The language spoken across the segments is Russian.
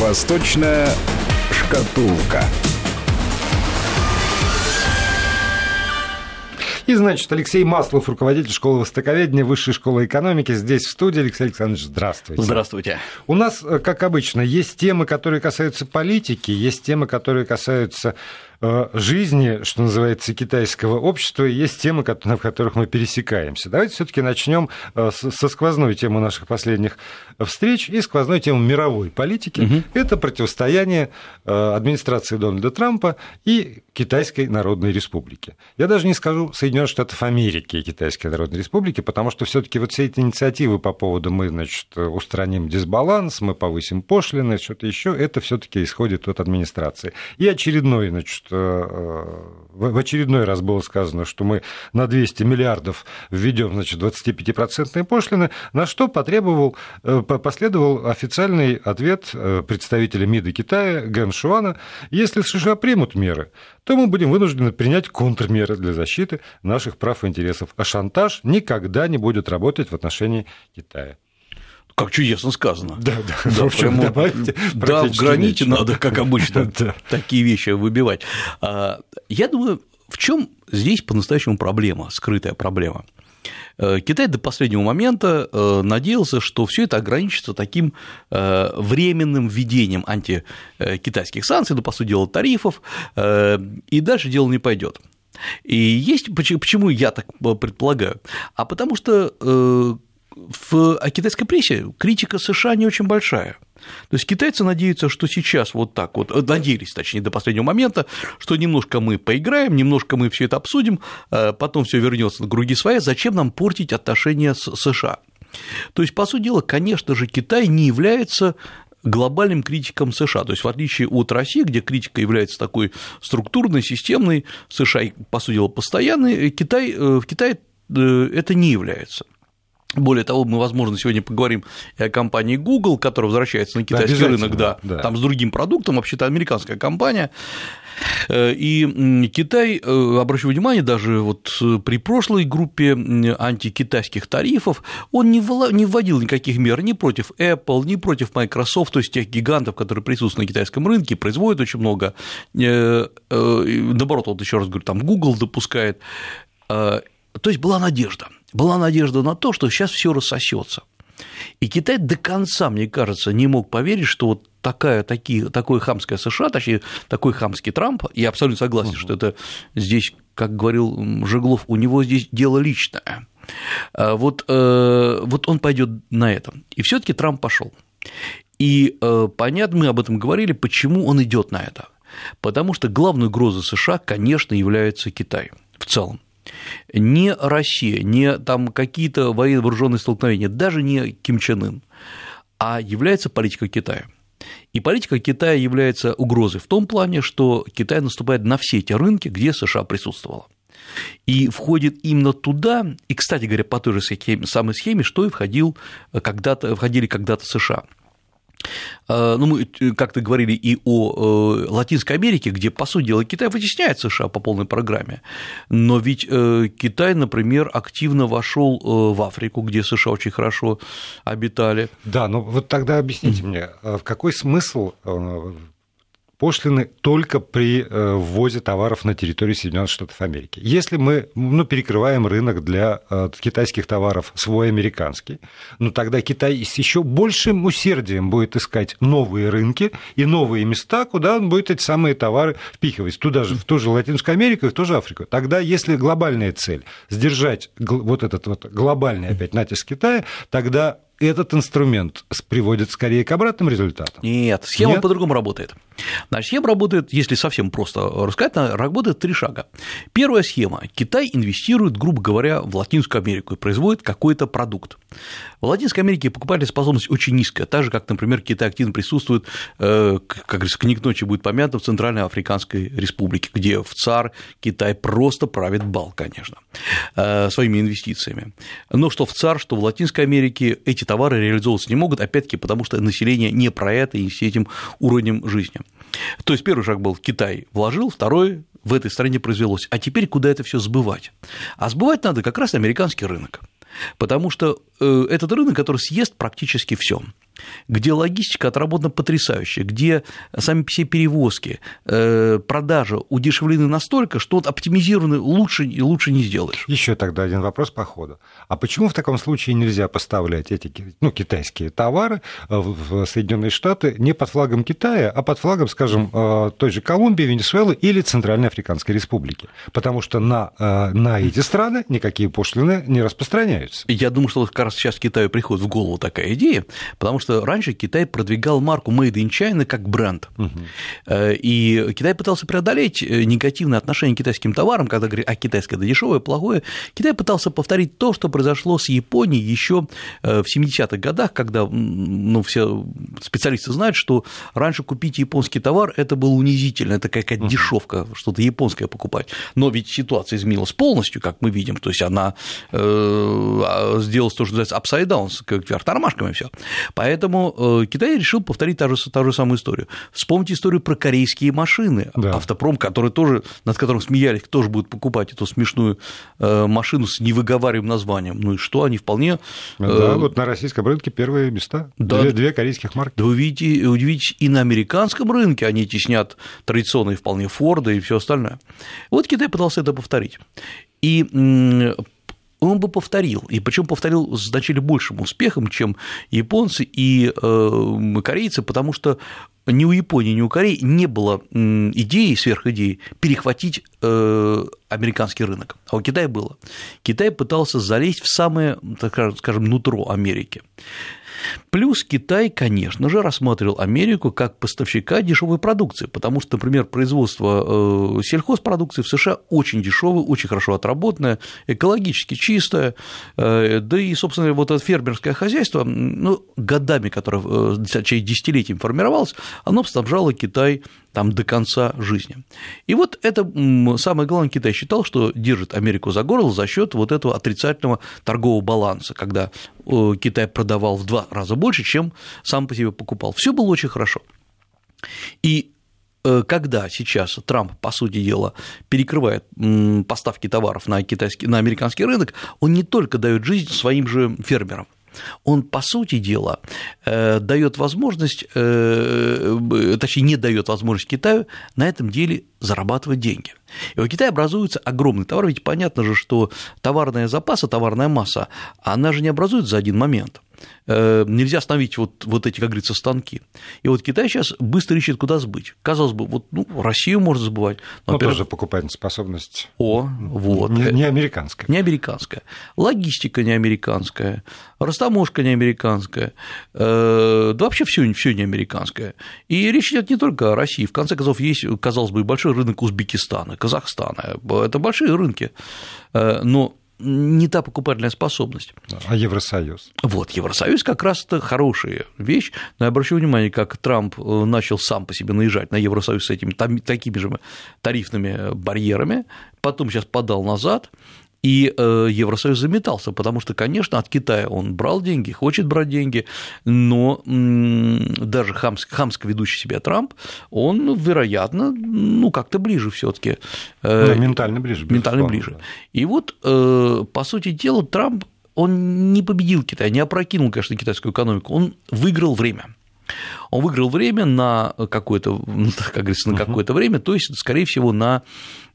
Восточная шкатулка. И, значит, Алексей Маслов, руководитель школы востоковедения Высшей школы экономики, здесь в студии. Алексей Александрович, здравствуйте. Здравствуйте. У нас, э, как обычно, есть темы, которые касаются политики, есть темы, которые касаются жизни, что называется, китайского общества, есть темы, в которых мы пересекаемся. Давайте все-таки начнем э, со сквозной темы наших последних встреч и сквозной темы мировой политики. Угу. Это противостояние э, администрации Дональда Трампа и Китайской Народной Республики. Я даже не скажу Соединенных Штатов Америки и Китайской Народной Республики, потому что все-таки вот все эти инициативы по поводу мы, значит, устраним дисбаланс, мы повысим пошлины, что-то еще, это все-таки исходит от администрации. И очередной, значит, Э, в очередной раз было сказано, что мы на 200 миллиардов введем, значит, 25-процентные пошлины, на что потребовал, э, последовал официальный ответ э, представителя МИДа Китая Гэн Шуана, если США примут меры, то мы будем вынуждены принять контрмеры для защиты наших прав и интересов, а шантаж никогда не будет работать в отношении Китая. Как чудесно сказано. Да, да. да в общем, добавьте да, в граните нечего. надо, как обычно, да. такие вещи выбивать. А, я думаю, в чем здесь по-настоящему проблема, скрытая проблема? Э, Китай до последнего момента э, надеялся, что все это ограничится таким э, временным введением антикитайских санкций, ну, по сути дела, тарифов, и дальше дело не пойдет. И есть почему я так предполагаю? А потому что в китайской прессе критика США не очень большая. То есть китайцы надеются, что сейчас вот так вот, э, надеялись, точнее, до последнего момента, что немножко мы поиграем, немножко мы все это обсудим, э, потом все вернется на круги своя, зачем нам портить отношения с США? То есть, по сути дела, конечно же, Китай не является глобальным критиком США. То есть, в отличие от России, где критика является такой структурной, системной, США, по сути дела, постоянной, Китай, э, в Китае это не является. Более того, мы, возможно, сегодня поговорим и о компании Google, которая возвращается на китайский рынок, да, да, там с другим продуктом, вообще-то американская компания. Э, и Китай, э, обращу внимание, даже вот при прошлой группе антикитайских тарифов он не вводил никаких мер ни против Apple, ни против Microsoft, то есть тех гигантов, которые присутствуют на китайском рынке, производят очень много. Э, наоборот, вот еще раз говорю, там Google допускает. То есть была надежда – была надежда на то, что сейчас все рассосется. И Китай до конца, мне кажется, не мог поверить, что вот такая, такие, такое хамское США, точнее, такой хамский Трамп, я абсолютно согласен, угу. что это здесь, как говорил Жеглов, у него здесь дело личное. А вот, э, вот он пойдет на это. И все-таки Трамп пошел. И э, понятно, мы об этом говорили, почему он идет на это. Потому что главной угрозой США, конечно, является Китай в целом не Россия, не там какие-то военно-вооруженные столкновения, даже не Ким Чен Ын, а является политика Китая. И политика Китая является угрозой в том плане, что Китай наступает на все эти рынки, где США присутствовала. И входит именно туда, и, кстати говоря, по той же самой схеме, что и входил когда-то, входили когда-то США – ну, мы э, как-то говорили и о э, Латинской Америке, где, по сути дела, Китай вытесняет США по полной программе, но ведь э, Китай, например, активно вошел в Африку, где США очень хорошо обитали. Да, но вот тогда объясните мне, в какой смысл пошлины только при э, ввозе товаров на территорию Соединенных Штатов Америки. Если мы ну, перекрываем рынок для э, китайских товаров свой американский, ну тогда Китай с еще большим усердием будет искать новые рынки и новые места, куда он будет эти самые товары впихивать, туда же, в ту же Латинскую Америку и в ту же Африку. Тогда, если глобальная цель сдержать вот этот вот глобальный опять натиск Китая, тогда этот инструмент приводит скорее к обратным результатам? Нет, схема Нет? по-другому работает. Значит, схема работает, если совсем просто рассказать, работает три шага. Первая схема. Китай инвестирует, грубо говоря, в Латинскую Америку и производит какой-то продукт. В Латинской Америке покупательная способность очень низкая, так же, как, например, Китай активно присутствует, э, как говорится, книг ночи будет помянуто в Центральной Африканской Республике, где в ЦАР Китай просто правит бал, конечно, э, своими инвестициями. Но что в ЦАР, что в Латинской Америке эти товары реализовываться не могут, опять-таки потому, что население не про это и с этим уровнем жизни. То есть первый шаг был Китай вложил, второй в этой стране произвелось. А теперь куда это все сбывать? А сбывать надо как раз американский рынок. Потому что э, этот рынок, который съест практически все. Где логистика отработана потрясающе, где сами все перевозки, э, продажи удешевлены настолько, что вот оптимизированы лучше и лучше не сделаешь. Еще тогда один вопрос по ходу. А почему в таком случае нельзя поставлять эти ну, китайские товары э, в Соединенные Штаты не под флагом Китая, а под флагом, скажем, э, той же Колумбии, Венесуэлы или Центральной Африканской Республики? Потому что на, на эти страны никакие пошлины не распространяются. Я думаю, что как раз сейчас Китаю приходит в голову такая идея, потому что что раньше Китай продвигал марку Made in China как бренд. Угу. И Китай пытался преодолеть э, негативное отношение к китайским товарам, когда говорит, а китайское это дешевое, плохое. Китай пытался повторить то, что произошло с Японией еще э, в 70-х годах, когда ну, все специалисты знают, что раньше купить японский товар это было унизительно, это какая-то угу. дешевка, что-то японское покупать. Но ведь ситуация изменилась полностью, как мы видим, то есть она а, сделала то, что называется upside down, как вверх тормашками все. Поэтому Поэтому э, Китай решил повторить та же, та же самую историю. Вспомните историю про корейские машины. Да. Автопром, который тоже, над которым смеялись, кто же будет покупать эту смешную э, машину с невыговариваемым названием. Ну и что, они вполне... Ну да, вот на российском рынке первые места. Да, две, две корейских марки. Да вы видите, удивитесь, и на американском рынке они теснят традиционные вполне Форды и все остальное. Вот Китай пытался это повторить. И он бы повторил, и причем повторил с значительно большим успехом, чем японцы и э, корейцы, потому что ни у Японии, ни у Кореи не было идеи, сверхидеи перехватить э, американский рынок, а у Китая было. Китай пытался залезть в самое, так скажем, нутро Америки. Плюс Китай, конечно же, рассматривал Америку как поставщика дешевой продукции, потому что, например, производство э, сельхозпродукции в США очень дешевое, очень хорошо отработанное, экологически чистое, э, да и, собственно, вот это фермерское хозяйство, ну, годами, которое, э, десятилетиями формировалось, оно снабжало Китай там до конца жизни. И вот это самое главное, Китай считал, что держит Америку за горло за счет вот этого отрицательного торгового баланса, когда Китай продавал в два раза больше, чем сам по себе покупал. Все было очень хорошо. И э, когда сейчас Трамп, по сути дела, перекрывает поставки товаров на, китайский, на американский рынок, он не только дает жизнь своим же фермерам, он, по сути дела, э, дает возможность, э, точнее, не дает возможность Китаю на этом деле зарабатывать деньги. И у Китая образуется огромный товар, ведь понятно же, что товарная запаса, товарная масса, она же не образуется за один момент. Э, нельзя остановить вот, вот эти, как говорится, станки. И вот Китай сейчас быстро ищет, куда сбыть. Казалось бы, вот ну, Россию можно забывать. Но, но тоже покупательная способность. О, вот. Не, не американская. Не американская. Логистика не американская, растаможка не американская, э, да вообще все, все не американское. И речь идет не только о России. В конце концов, есть, казалось бы, большой рынок Узбекистана, Казахстана. Это большие рынки. Э, но не та покупательная способность. А Евросоюз? Вот, Евросоюз как раз это хорошая вещь, но я обращу внимание, как Трамп э, начал сам по себе наезжать на Евросоюз с этими такими же тарифными барьерами, потом сейчас подал назад, и э, Евросоюз заметался, потому что, конечно, от Китая он брал деньги, хочет брать деньги, но даже хамско, хамско ведущий себя Трамп, он, вероятно, ну, как-то ближе все таки э, ну, Ментально ближе. Ментально ближе. И вот, э, по сути дела, Трамп, он не победил Китай, не опрокинул, конечно, китайскую экономику, он выиграл время. Он выиграл время на какое-то, как говорится, на какое-то время, то есть, скорее всего, на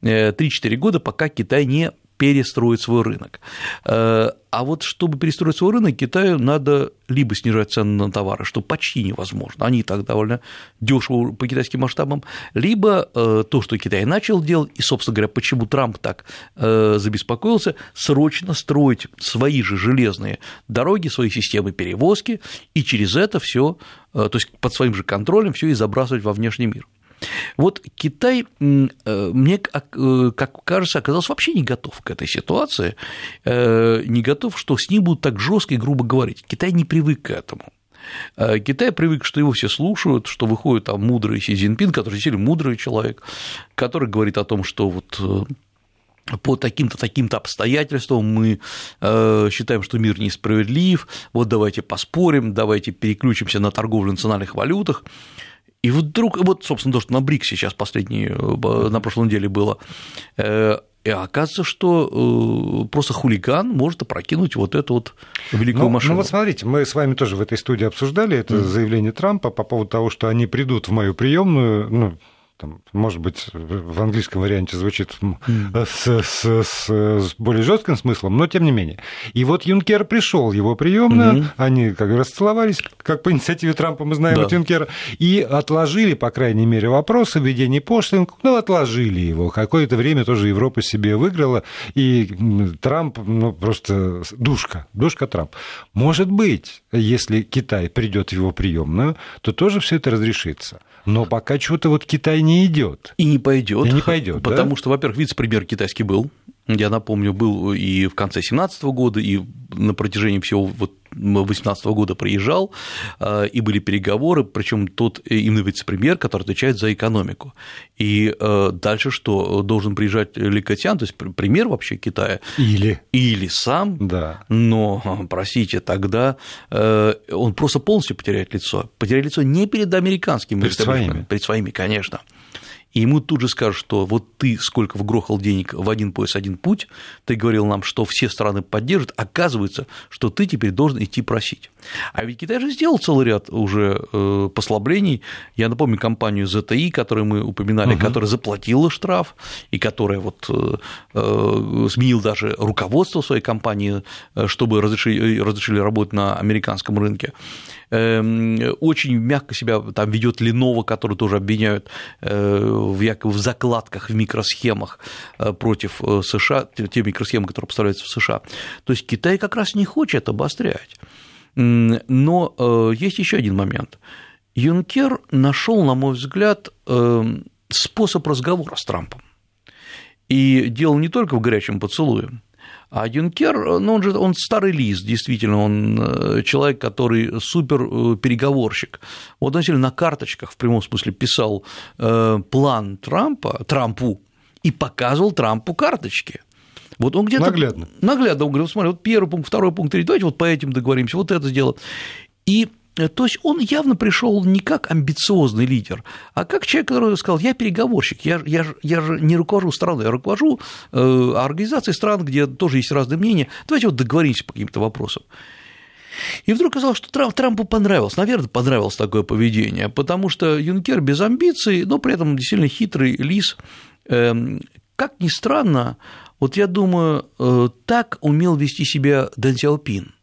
3-4 года, пока Китай не перестроить свой рынок. Э, а вот чтобы перестроить свой рынок, Китаю надо либо снижать цены на товары, что почти невозможно, они так довольно дешево по китайским масштабам, либо э, то, что Китай начал делать, и, собственно говоря, почему Трамп так э, забеспокоился, срочно строить свои же железные дороги, свои системы перевозки, и через это все, то есть под своим же контролем все и забрасывать во внешний мир. Вот Китай, э, мне, э, как кажется, оказался вообще не готов к этой ситуации, э, не готов, что с ним будут так жестко и грубо говорить. Китай не привык к этому. Китай привык, что его все слушают, что выходит там мудрый Си Цзиньпин, который действительно мудрый человек, который говорит о том, что вот по таким-то таким-то обстоятельствам мы считаем, что мир несправедлив, вот давайте поспорим, давайте переключимся на торговлю национальных валютах. И вдруг, вот, собственно, то, что на БРИКСе сейчас последний, э, на прошлой неделе было, э, И оказывается, что э, просто хулиган может опрокинуть вот эту вот великую ну, машину. Ну вот смотрите, мы с вами тоже в этой студии обсуждали это mm. заявление Трампа по поводу того, что они придут в мою приемную, ну, там, может быть, в английском варианте звучит mm. с, с, с, с более жестким смыслом, но тем не менее. И вот Юнкер пришел, его приемную, mm-hmm. они как расцеловались, как по инициативе Трампа мы знаем да. от Юнкера, и отложили, по крайней мере, вопрос о введении пошлин, ну, отложили его. Какое-то время тоже Европа себе выиграла, и Трамп, ну, просто душка, душка Трамп. Может быть, если Китай придет в его приемную, то тоже все это разрешится. Но пока что-то вот Китай не идет. И не пойдет. И не пойдет. Потому да? что, во-первых, вице-премьер китайский был. Я напомню, был и в конце 2017 года, и на протяжении всего вот 2018 года приезжал, а, и были переговоры, причем тот именно вице-премьер, который отвечает за экономику. И дальше что, должен приезжать Ли Катян, то есть премьер вообще Китая? Или. Или сам, да. но, простите, тогда он просто полностью потеряет лицо. Потеряет лицо не перед американскими, перед своими. Перед своими, конечно и ему тут же скажут, что вот ты сколько вгрохал денег в один пояс, один путь, ты говорил нам, что все страны поддержат, оказывается, что ты теперь должен идти просить. А ведь Китай же сделал целый ряд уже э, послаблений. Я напомню компанию ZTI, которую мы упоминали, угу. которая заплатила штраф и которая вот э, э, сменила даже руководство своей компании, чтобы разрешили, разрешили работать на американском рынке. Эм, очень мягко себя там ведет Lenovo, который тоже обвиняют в якобы в закладках, в микросхемах против США, те микросхемы, которые поставляются в США. То есть Китай как раз не хочет обострять. Но есть еще один момент. Юнкер нашел, на мой взгляд, способ разговора с Трампом. И дело не только в горячем поцелуе. А Юнкер, ну, он же он старый лист, действительно, он э, человек, который супер э, переговорщик. Вот он на карточках в прямом смысле писал э, план Трампа, Трампу и показывал Трампу карточки. Вот он где-то... Наглядно. Наглядно. Он говорит, смотри, вот первый пункт, второй пункт, третий, давайте вот по этим договоримся, вот это сделать. И Э, то есть он явно пришел не как амбициозный лидер, а как человек, который сказал, я переговорщик, я, я, я же не руковожу страной, я руковожу э, организацией стран, где тоже есть разные мнения, давайте вот договоримся по каким-то вопросам. И вдруг оказалось, что Трамп, Трампу понравилось, наверное, понравилось такое поведение, потому что Юнкер без амбиций, но при этом действительно хитрый лис. Как ни странно, вот я думаю, э, так умел вести себя Дэн Сяопин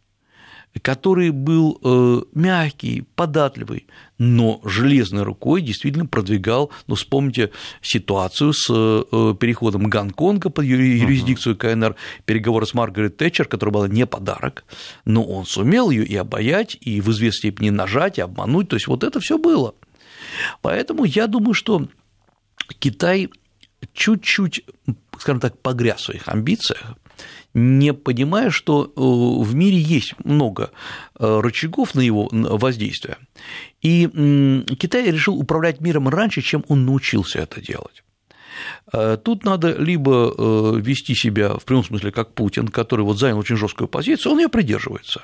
который был э, мягкий, податливый, но железной рукой действительно продвигал, ну, вспомните ситуацию с э, переходом Гонконга под юрисдикцию КНР, переговоры с Маргарет Тэтчер, которая была не подарок, но он сумел ее и обаять, и в известной степени нажать, и обмануть, то есть вот это все было. Поэтому я думаю, что Китай чуть-чуть, скажем так, погряз в своих амбициях, не понимая, что э, в мире есть много э, рычагов на его воздействие. И Китай решил управлять миром раньше, чем он научился это делать. Э, тут надо либо вести себя в прямом смысле как Путин, который вот занял очень жесткую позицию, он ее придерживается.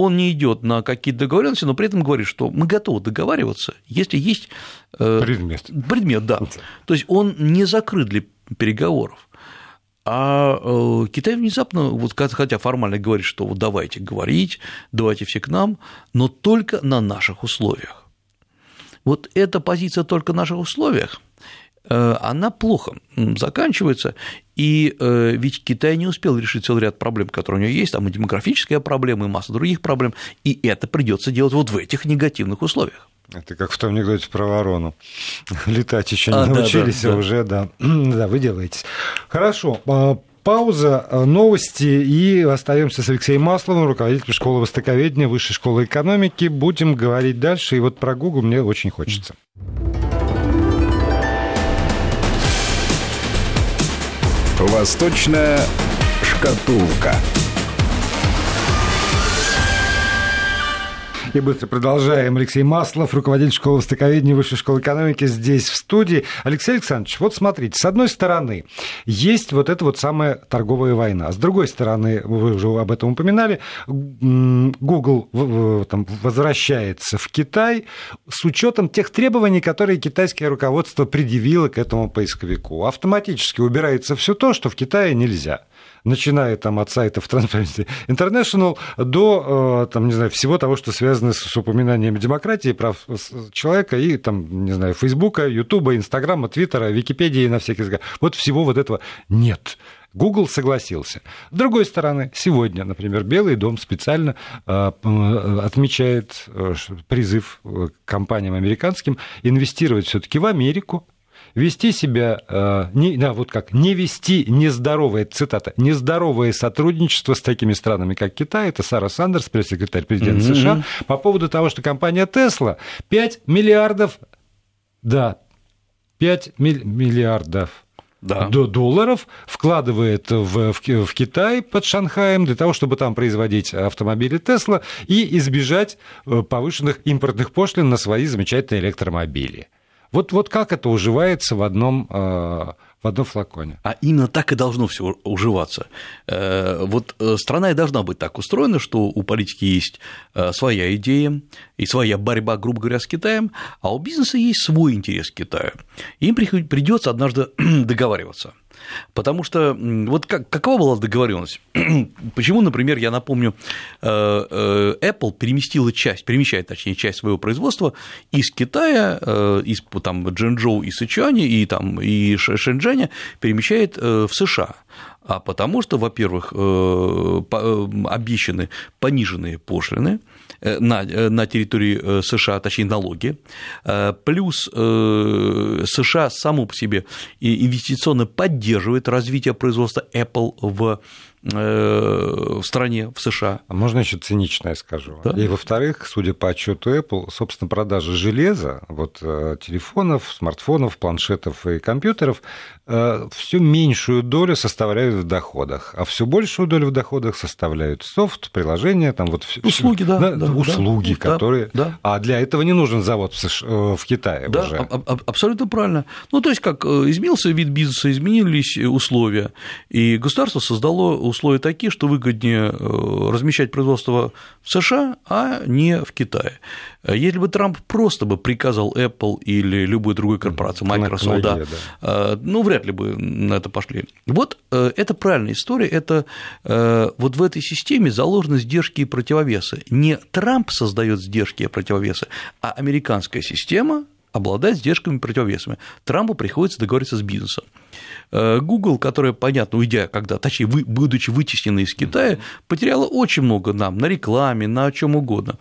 Он не идет на какие-то договоренности, но при этом говорит, что мы готовы договариваться, если есть предмет. Предмет, да. То есть он не закрыт для переговоров. А э, Китай внезапно, вот хотя формально говорит, что вот давайте говорить, давайте все к нам, но только на наших условиях. Вот эта позиция только на наших условиях, э, она плохо заканчивается, и э, ведь Китай не успел решить целый ряд проблем, которые у него есть, там и демографическая проблема, и масса других проблем, и это придется делать вот в этих негативных условиях. Это как в том анекдоте про ворону. Летать еще не а, научились, да, да, а уже, да. да, вы делаетесь. Хорошо. А, пауза, а, новости и остаемся с Алексеем Масловым, руководителем школы востоковедения, высшей школы экономики. Будем говорить дальше. И вот про Google мне очень хочется. Восточная шкатулка. И быстро продолжаем. Алексей Маслов, руководитель школы востоковедения Высшей школы экономики, здесь в студии. Алексей Александрович, вот смотрите, с одной стороны, есть вот эта вот самая торговая война. С другой стороны, вы уже об этом упоминали, Google там, возвращается в Китай с учетом тех требований, которые китайское руководство предъявило к этому поисковику. Автоматически убирается все то, что в Китае нельзя начиная там от сайтов Transparency International до, э, там, не знаю, всего того, что связано с упоминанием демократии, прав человека и, там, не знаю, Фейсбука, Ютуба, Инстаграма, Твиттера, Википедии на всякий языках. Вот всего вот этого нет. Google согласился. С другой стороны, сегодня, например, Белый дом специально э, отмечает э, призыв к компаниям американским инвестировать все-таки в Америку, вести себя, э, не, да, вот как, не вести нездоровое, цитата, нездоровое сотрудничество с такими странами, как Китай, это Сара Сандерс, пресс-секретарь президента mm-hmm. США, по поводу того, что компания Tesla 5 миллиардов, да, 5 миллиардов да. долларов вкладывает в, в, в Китай под Шанхаем для того, чтобы там производить автомобили Тесла и избежать э, повышенных импортных пошлин на свои замечательные электромобили. Вот, вот как это уживается в одном, э, в одном флаконе? А именно так и должно все уживаться. Э, вот э, страна и должна быть так устроена, что у политики есть своя идея и своя борьба, грубо говоря, с Китаем, а у бизнеса есть свой интерес к Китаю. Им придется однажды договариваться. Потому что вот как, какова была договоренность? Почему, например, я напомню, э, э, Apple переместила часть, перемещает, точнее, часть своего производства из Китая, э, из там, Джэнчжоу и Сычуани, и, там, и Шэньчжэня перемещает в США а потому что, во-первых, обещаны пониженные пошлины, Э, на, э, на территории э, США, точнее налоги, плюс США само по себе инвестиционно поддерживает развитие производства Apple в в стране, в США. А можно еще циничное скажу? Да? И во-вторых, судя по отчету Apple, собственно, продажи железа, вот телефонов, смартфонов, планшетов и компьютеров Э, всю меньшую долю составляют в доходах, а все большую долю в доходах составляют софт, приложения, там вот услуги, да, да, да услуги, да, которые, да. а для этого не нужен завод в, США, э, в Китае да, уже. абсолютно правильно. Ну то есть как э, изменился вид бизнеса, изменились условия, и государство создало условия такие, что выгоднее размещать производство в США, а не в Китае. Если бы Трамп просто бы приказал Apple или любой другой корпорации, Microsoft, да, да. ну вряд ли бы на это пошли. Вот э, это правильная история, это э, вот в этой системе заложены сдержки и противовесы. Не Трамп создает сдержки и противовесы, а американская система обладает сдержками и противовесами. Трампу приходится договориться с бизнесом. Э, Google, которая, понятно, уйдя, когда, точнее, вы, будучи вытесненной из Китая, потеряла очень много нам на рекламе, на чем угодно.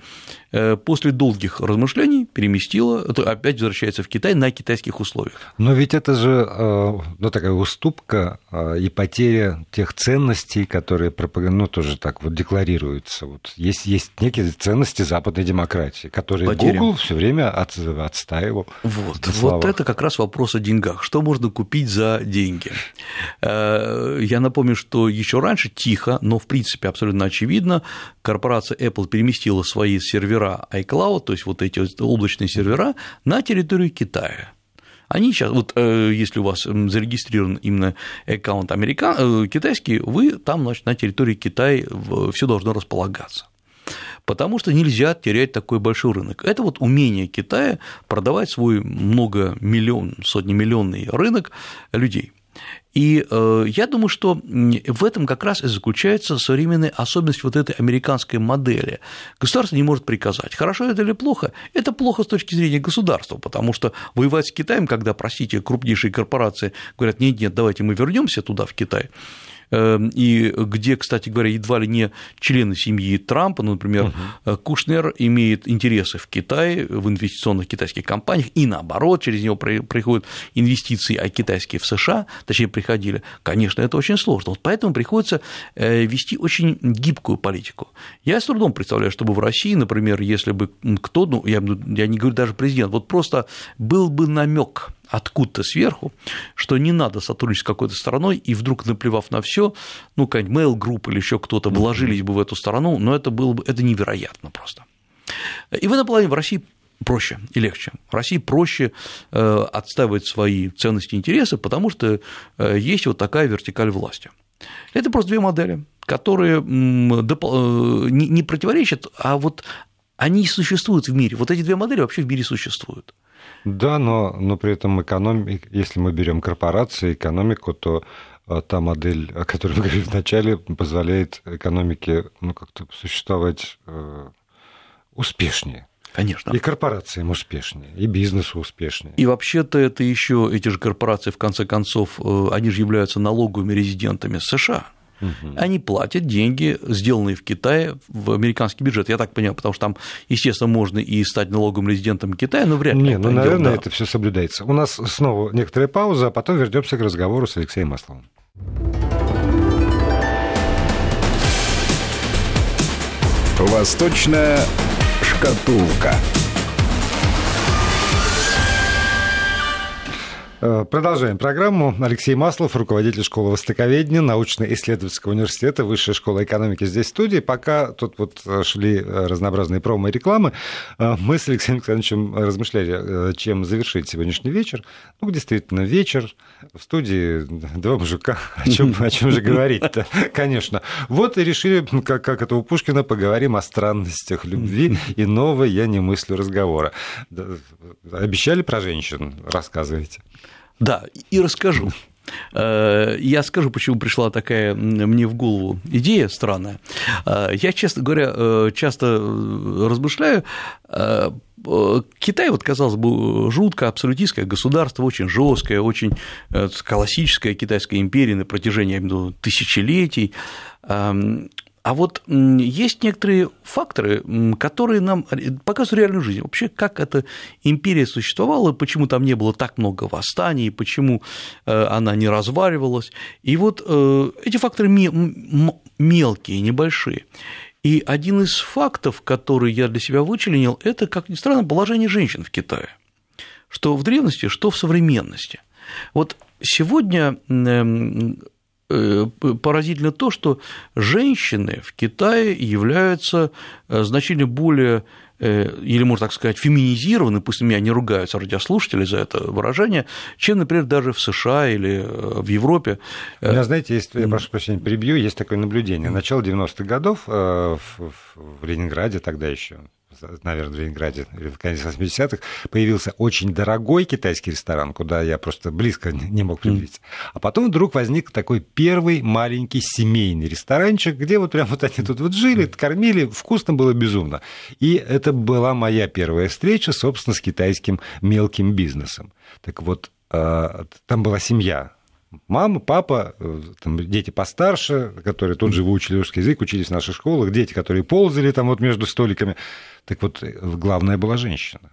Э, после долгих размышлений переместила, опять возвращается в Китай на китайских условиях. Но ведь это же э, ну, такая уступка и потеря тех ценностей, которые ну, тоже так вот декларируются. Вот есть, есть некие ценности западной демократии, которые потеря. Google все время от, отстаивал. Вот, вот это как раз вопрос о деньгах. Что можно купить за деньги? Э, я напомню, что еще раньше тихо, но в принципе абсолютно очевидно, корпорация Apple переместила свои сервера iCloud, то есть вот эти облачные сервера, на территорию Китая. Они сейчас, вот э, если у вас зарегистрирован именно аккаунт американ, э, китайский, вы там, значит, на территории Китая все должно располагаться потому что нельзя терять такой большой рынок. Это вот умение Китая продавать свой многомиллион, сотнемиллионный рынок людей. И э, я думаю, что в этом как раз и заключается современная особенность вот этой американской модели. Государство не может приказать, хорошо это или плохо. Это плохо с точки зрения государства, потому что воевать с Китаем, когда, простите, крупнейшие корпорации говорят, нет, нет, давайте мы вернемся туда, в Китай, и где, кстати говоря, едва ли не члены семьи Трампа, ну, например, угу. Кушнер имеет интересы в Китае, в инвестиционных китайских компаниях, и наоборот, через него приходят инвестиции, а китайские в США, точнее, приходили, конечно, это очень сложно. Вот поэтому приходится э, вести очень гибкую политику. Я с трудом представляю, чтобы в России, например, если бы кто, ну, я, я не говорю даже президент, вот просто был бы намек откуда-то сверху, что не надо сотрудничать с какой-то стороной, и вдруг наплевав на все, ну, какая-нибудь mail групп или еще кто-то вложились бы в эту сторону, но это было бы это невероятно просто. И в этом плане в России проще и легче. В России проще э, отстаивать свои ценности и интересы, потому что э, есть вот такая вертикаль власти. Это просто две модели, которые не противоречат, а вот они существуют в мире. Вот эти две модели вообще в мире существуют. Да, но, но при этом экономик, если мы берем корпорации, экономику, то а, та модель, о которой мы говорили вначале, позволяет экономике ну, как-то существовать э, успешнее. Конечно. И корпорациям успешнее, и бизнесу успешнее. И вообще-то это еще эти же корпорации, в конце концов, э, они же являются налоговыми резидентами США. Угу. Они платят деньги, сделанные в Китае, в американский бюджет. Я так понимаю, потому что там, естественно, можно и стать налоговым резидентом Китая, но вряд ли. Не, ну, наверное, да. это все соблюдается. У нас снова некоторая пауза, а потом вернемся к разговору с Алексеем Масловым. Восточная шкатулка. Продолжаем программу. Алексей Маслов, руководитель школы востоковедения, научно-исследовательского университета, Высшая школа экономики здесь в студии. Пока тут вот шли э, разнообразные промо и рекламы, э, мы с Алексеем Александровичем размышляли, чем завершить сегодняшний вечер. Ну, действительно, вечер в студии два мужика. О чем, о чем же говорить-то? Конечно. Вот и решили, как, как это у Пушкина, поговорим о странностях любви. и Иного я не мыслю разговора. Обещали про женщин? Рассказывайте. Да, и расскажу. Э, я скажу, почему пришла такая мне в голову идея странная. Э, я, честно говоря, э, часто размышляю, Китай, вот, казалось бы, жуткое абсолютистское государство, очень жесткое, очень классическая китайская империя на протяжении тысячелетий. А вот есть некоторые факторы, которые нам показывают реальную жизнь. Вообще, как эта империя существовала, почему там не было так много восстаний, почему э, она не разваливалась. И вот э, эти факторы мелкие, небольшие. И один из фактов, который я для себя вычленил, это, как ни странно, положение женщин в Китае. Что в древности, что в современности. Вот сегодня поразительно то, что женщины в Китае являются э, значительно более э, или, можно так сказать, феминизированы, пусть меня не ругаются радиослушатели за это выражение, чем, например, даже в США или в Европе. У меня, знаете, есть, я прошу прощения, перебью, есть такое наблюдение. Начало 90-х годов в Ленинграде тогда еще, наверное, в Ленинграде, или в конце 80-х, появился очень дорогой китайский ресторан, куда я просто близко не мог приблизиться. А потом вдруг возник такой первый маленький семейный ресторанчик, где вот прям вот они тут вот жили, кормили, вкусно было безумно. И это была моя первая встреча, собственно, с китайским мелким бизнесом. Так вот, а, там была семья, мама, папа, э, там, дети постарше, которые тут же выучили русский язык, учились в наших школах, дети, которые ползали там вот между столиками. Так вот, э, главная была женщина.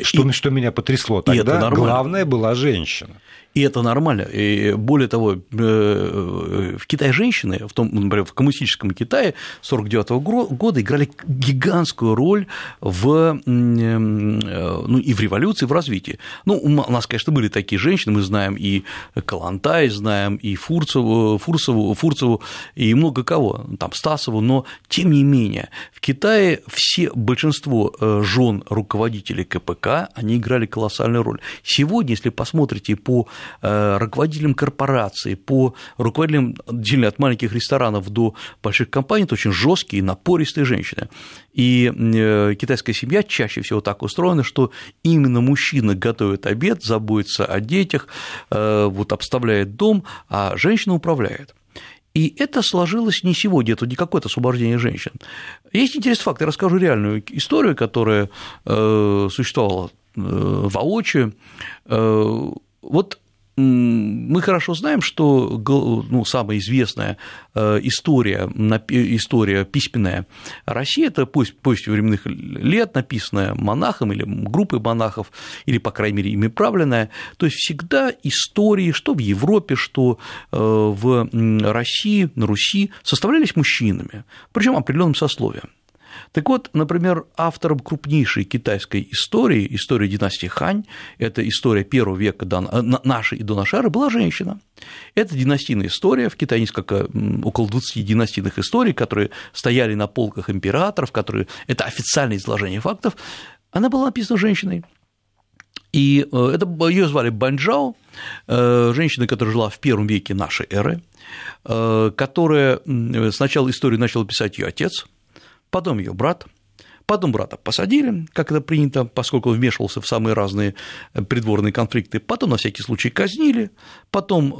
Что, и, что меня потрясло тогда, главная была женщина. И это нормально. И более того, э, в Китае женщины, в том, например, в коммунистическом Китае 1949 года играли гигантскую роль в, ну, и в революции, в развитии. Ну, у нас, конечно, были такие женщины, мы знаем и Калантай, знаем и Фурцеву, Фурцеву, Фурцеву и много кого, там Стасову, но тем не менее в Китае все, большинство э, жен руководителей КПК, они играли колоссальную роль. Сегодня, если посмотрите по Э, руководителям корпораций, по руководителям действительно от маленьких ресторанов до больших компаний, это очень жесткие, напористые женщины. И э, китайская семья чаще всего так устроена, что именно мужчина готовит обед, заботится о детях, э, вот обставляет дом, а женщина управляет. И это сложилось не сегодня, это не какое-то освобождение женщин. Есть интересный факт, я расскажу реальную историю, которая существовала воочию. Вот мы хорошо знаем, что ну, самая известная э, история, история письменная России – это повесть временных лет, написанная монахом или группой монахов, или, по крайней мере, ими правленная. То есть всегда истории, что в Европе, что э, в России, на Руси, составлялись мужчинами, причем определенным сословием. Так вот, например, автором крупнейшей китайской истории, истории династии Хань, это история первого века до, нашей и до нашей эры, была женщина. Это династийная история, в Китае несколько, около 20 династийных историй, которые стояли на полках императоров, которые, это официальное изложение фактов, она была написана женщиной. И э, это, ее звали Банджао, э, женщина, которая жила в первом веке нашей эры, э, которая сначала историю начал писать ее отец, потом ее брат, Потом брата посадили, как это принято, поскольку он вмешивался в самые разные придворные конфликты. Потом на всякий случай казнили. Потом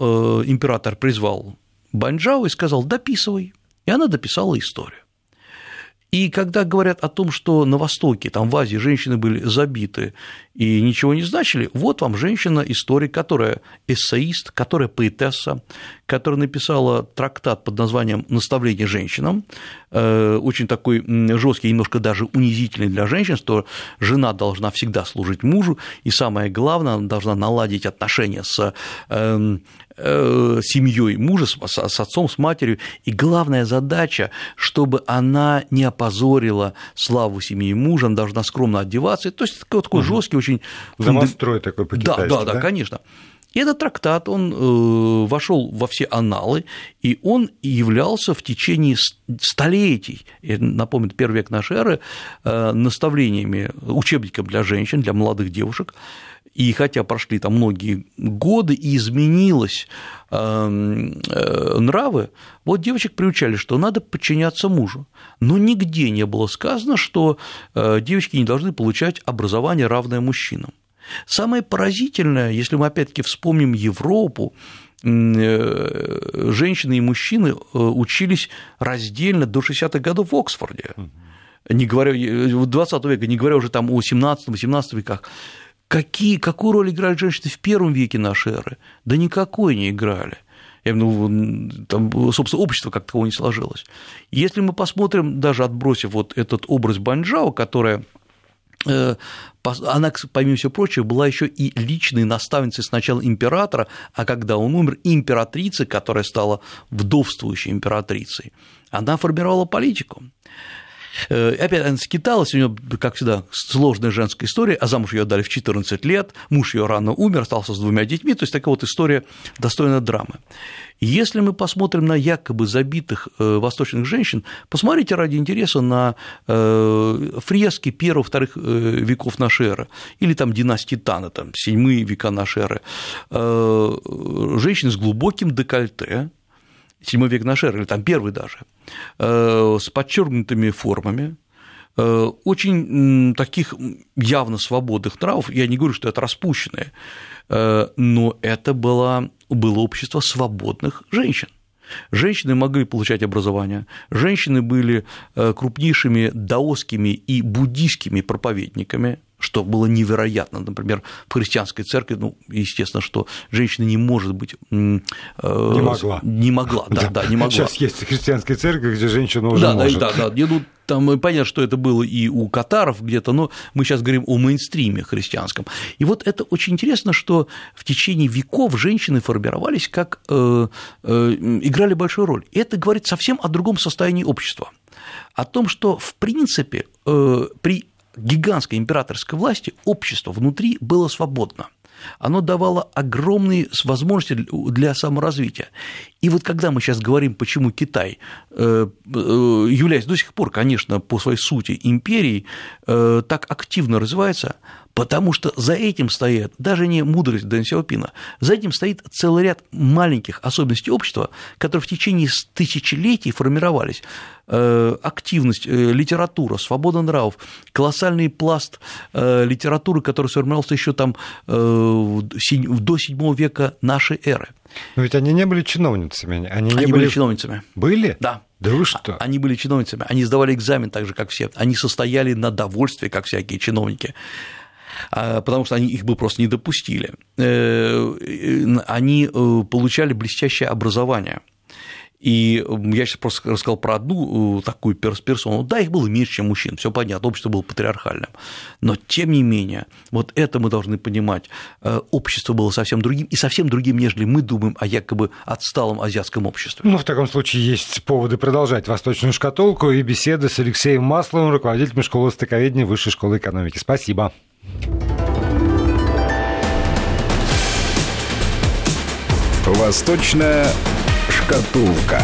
император призвал Банджао и сказал «дописывай». И она дописала историю. И когда говорят о том, что на Востоке, там в Азии женщины были забиты и ничего не значили, вот вам женщина-историк, которая эссеист, которая поэтесса, которая написала трактат под названием «Наставление женщинам», э, очень такой жесткий, немножко даже унизительный для женщин, что жена должна всегда служить мужу, и самое главное, она должна наладить отношения с эм, семьей мужа, с отцом, с матерью, и главная задача, чтобы она не опозорила славу семьи мужа, она должна скромно одеваться, то есть такой, такой угу. жесткий очень... Домострой такой по да, да, да, да, конечно. И этот трактат, он э, вошел во все аналы, и он являлся в течение столетий, напомню, первый век нашей эры, э, наставлениями, учебником для женщин, для молодых девушек, и хотя прошли там многие годы и изменилось эм, э, нравы, вот девочек приучали, что надо подчиняться мужу. Но нигде не было сказано, что э, девочки не должны получать образование, равное мужчинам. Самое поразительное, если мы опять-таки вспомним Европу, э, женщины и мужчины учились раздельно до 60-х годов в Оксфорде, не говоря, 20 века, не говоря уже там о 17-18 веках. Какие, какую роль играли женщины в первом веке нашей эры? Да никакой не играли. Я имею там, собственно, общество как такового не сложилось. Если мы посмотрим, даже отбросив вот этот образ Банджао, которая э, она, помимо всего прочего, была еще и личной наставницей сначала императора, а когда он умер, императрицы, которая стала вдовствующей императрицей. Она формировала политику. Э, опять она скиталась, у нее, как всегда, сложная женская история, а замуж ее отдали в 14 лет, муж ее рано умер, остался с двумя детьми, то есть такая вот история достойная драмы. Если мы посмотрим на якобы забитых э, восточных женщин, посмотрите ради интереса на э, фрески первых-вторых веков нашей эры, или там династии Тана, там, седьмые века нашей эры, женщины с глубоким декольте, 7 век нашей эры, или там первый даже, э, с подчеркнутыми формами, э, очень таких явно свободных нравов, я не говорю, что это распущенные, э, но это было, было общество свободных женщин. Женщины могли получать образование, женщины были крупнейшими даосскими и буддийскими проповедниками, что было невероятно. Например, в христианской церкви, ну, естественно, что женщина не может быть... Э, не могла. Не могла, да, да, не могла. Сейчас есть христианская церковь, где женщина уже да, может. Да, да, да. Ну, там понятно, что это было и у катаров где-то, но мы сейчас говорим о мейнстриме христианском. И вот это очень интересно, что в течение веков женщины формировались как э, э, играли большую роль. И это говорит совсем о другом состоянии общества. О том, что, в принципе, э, при гигантской императорской власти общество внутри было свободно. Оно давало огромные возможности для саморазвития. И вот когда мы сейчас говорим, почему Китай, э, э, являясь до сих пор, конечно, по своей сути империей, э, так активно развивается, Потому что за этим стоит даже не мудрость Дэн Сяопина, за этим стоит целый ряд маленьких особенностей общества, которые в течение тысячелетий формировались. Э, активность, э, литература, свобода нравов, колоссальный пласт э, литературы, который сформировался еще там до VII века нашей эры. Но ведь они не были чиновницами. Они, не они были... были чиновницами. Были? Да. Да вы что? Они были чиновницами, они сдавали экзамен так же, как все, они состояли на довольстве, как всякие чиновники. А, потому что они их бы просто не допустили. Э, они э, получали блестящее образование. И я сейчас просто рассказал про одну э, такую персону. Да, их было меньше, чем мужчин, все понятно, общество было патриархальным. Но, тем не менее, вот это мы должны понимать. Э, общество было совсем другим, и совсем другим, нежели мы думаем о якобы отсталом азиатском обществе. Ну, в таком случае есть поводы продолжать «Восточную шкатулку» и беседы с Алексеем Масловым, руководителем школы востоковедения Высшей школы экономики. Спасибо. Восточная шкатулка.